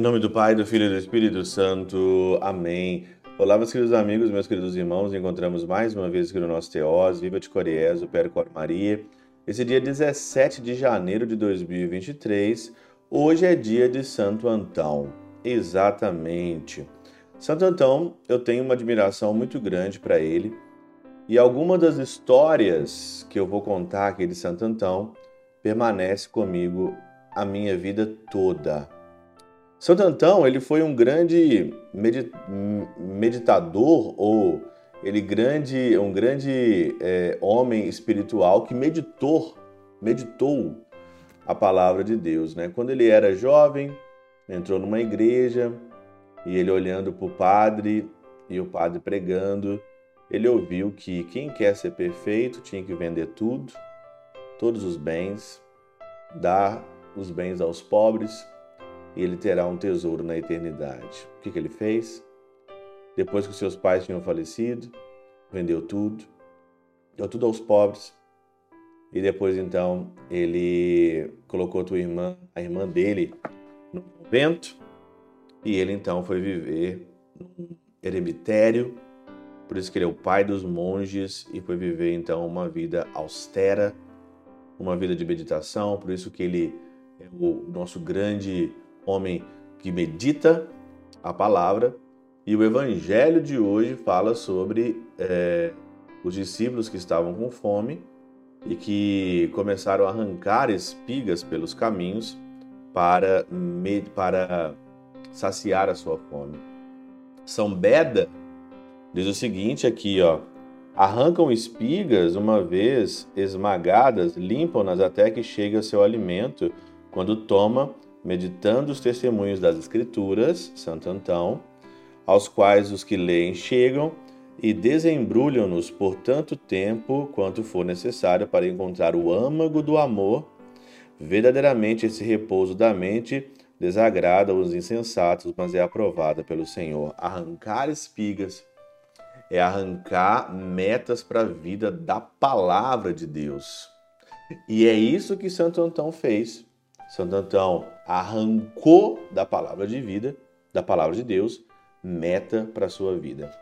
Em nome do Pai, do Filho e do Espírito Santo. Amém. Olá, meus queridos amigos, meus queridos irmãos. Encontramos mais uma vez aqui no nosso Teós, Viva de Coriés, o Percor Maria. Esse dia 17 de janeiro de 2023. Hoje é dia de Santo Antão. Exatamente. Santo Antão, eu tenho uma admiração muito grande para ele. E alguma das histórias que eu vou contar aqui de Santo Antão permanece comigo a minha vida toda. Santo Antão, ele foi um grande meditador ou ele grande, um grande é, homem espiritual que meditou, meditou a palavra de Deus, né? Quando ele era jovem, entrou numa igreja e ele olhando para o padre e o padre pregando, ele ouviu que quem quer ser perfeito tinha que vender tudo, todos os bens, dar os bens aos pobres e ele terá um tesouro na eternidade. O que, que ele fez? Depois que seus pais tinham falecido, vendeu tudo, deu tudo aos pobres. E depois então ele colocou a tua irmã, a irmã dele, no convento, e ele então foi viver num eremitério. Por isso que ele é o pai dos monges e foi viver então uma vida austera, uma vida de meditação. Por isso que ele é o nosso grande homem que medita a palavra. E o evangelho de hoje fala sobre é, os discípulos que estavam com fome e que começaram a arrancar espigas pelos caminhos para, para saciar a sua fome. São Beda diz o seguinte aqui, ó. Arrancam espigas uma vez esmagadas, limpam-nas até que chegue ao seu alimento. Quando toma, meditando os testemunhos das Escrituras, Santo Antão, aos quais os que leem chegam e desembrulham-nos por tanto tempo quanto for necessário para encontrar o âmago do amor. Verdadeiramente esse repouso da mente desagrada os insensatos, mas é aprovada pelo Senhor. Arrancar espigas é arrancar metas para a vida da palavra de Deus. E é isso que Santo Antão fez. Santo Antão arrancou da palavra de vida, da palavra de Deus, meta para a sua vida.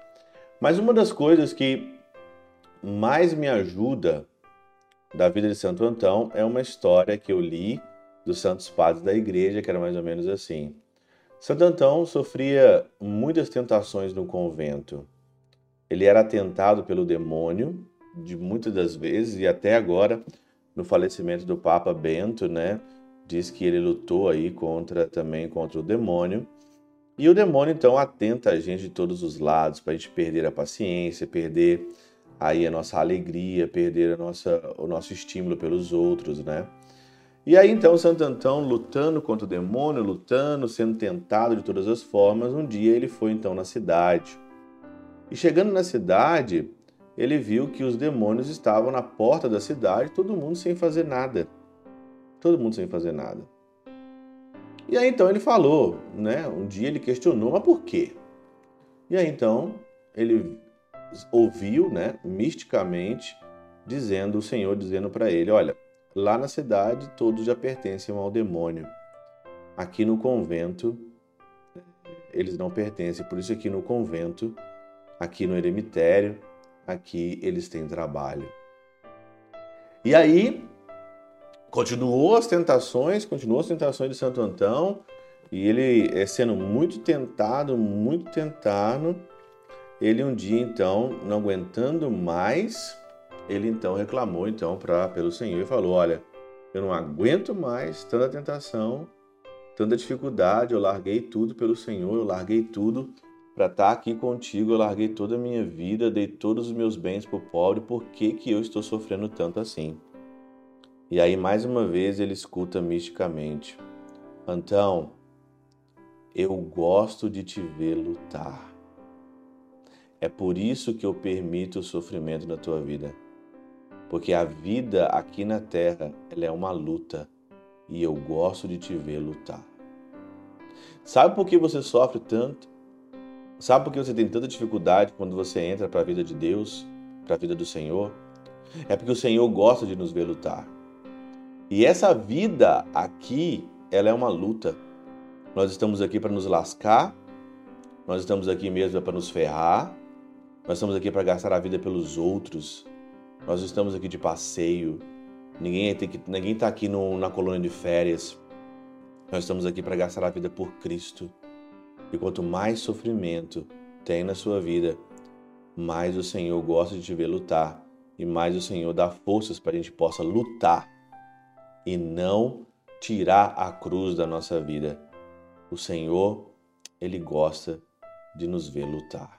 Mas uma das coisas que mais me ajuda da vida de Santo Antão é uma história que eu li dos santos padres da igreja, que era mais ou menos assim. Santo Antão sofria muitas tentações no convento. Ele era tentado pelo demônio de muitas das vezes e até agora no falecimento do Papa Bento, né? Diz que ele lutou aí contra também contra o demônio. E o demônio então atenta a gente de todos os lados para a gente perder a paciência, perder aí a nossa alegria, perder a nossa, o nosso estímulo pelos outros, né? E aí então Santo Antão lutando contra o demônio, lutando, sendo tentado de todas as formas, um dia ele foi então na cidade. E chegando na cidade, ele viu que os demônios estavam na porta da cidade, todo mundo sem fazer nada. Todo mundo sem fazer nada. E aí então ele falou, né? Um dia ele questionou, mas por quê? E aí então ele ouviu, né, misticamente, dizendo o Senhor dizendo para ele, olha, lá na cidade todos já pertencem ao demônio. Aqui no convento eles não pertencem, por isso aqui no convento, aqui no eremitério, aqui eles têm trabalho. E aí continuou as tentações, continuou as tentações de Santo Antão, e ele é sendo muito tentado, muito tentado, ele um dia então, não aguentando mais, ele então reclamou então para pelo Senhor e falou: "Olha, eu não aguento mais tanta tentação, tanta dificuldade, eu larguei tudo pelo Senhor, eu larguei tudo para estar tá aqui contigo, eu larguei toda a minha vida, dei todos os meus bens para o pobre, por que, que eu estou sofrendo tanto assim? E aí, mais uma vez, ele escuta misticamente: Antão, eu gosto de te ver lutar. É por isso que eu permito o sofrimento na tua vida. Porque a vida aqui na terra, ela é uma luta e eu gosto de te ver lutar. Sabe por que você sofre tanto? Sabe por que você tem tanta dificuldade quando você entra para a vida de Deus, para a vida do Senhor? É porque o Senhor gosta de nos ver lutar. E essa vida aqui, ela é uma luta. Nós estamos aqui para nos lascar, nós estamos aqui mesmo para nos ferrar, nós estamos aqui para gastar a vida pelos outros, nós estamos aqui de passeio, ninguém está aqui no, na colônia de férias, nós estamos aqui para gastar a vida por Cristo. E quanto mais sofrimento tem na sua vida, mais o Senhor gosta de te ver lutar e mais o Senhor dá forças para a gente possa lutar e não tirar a cruz da nossa vida. O Senhor, Ele gosta de nos ver lutar.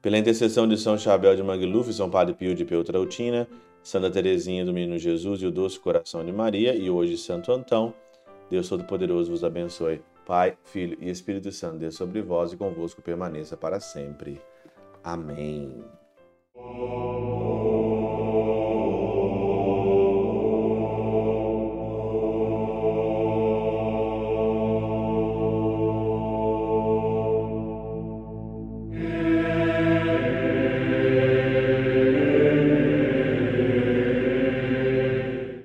Pela intercessão de São Chabel de Magluf, São Padre Pio de Peutrautina, Santa Teresinha do Menino Jesus e o Doce Coração de Maria e hoje Santo Antão, Deus Todo-Poderoso vos abençoe. Pai, Filho e Espírito Santo, Deus sobre vós e convosco permaneça para sempre. Amém.